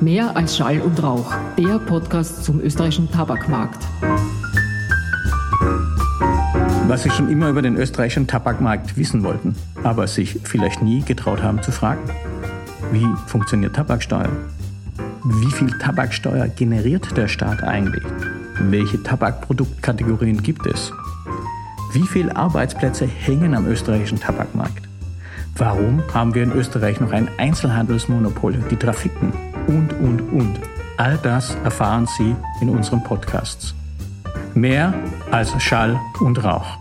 Mehr als Schall und Rauch, der Podcast zum österreichischen Tabakmarkt. Was Sie schon immer über den österreichischen Tabakmarkt wissen wollten, aber sich vielleicht nie getraut haben zu fragen. Wie funktioniert Tabaksteuer? Wie viel Tabaksteuer generiert der Staat eigentlich? Welche Tabakproduktkategorien gibt es? Wie viele Arbeitsplätze hängen am österreichischen Tabakmarkt? Warum haben wir in Österreich noch ein Einzelhandelsmonopol, die Trafiken und, und, und? All das erfahren Sie in unseren Podcasts. Mehr als Schall und Rauch.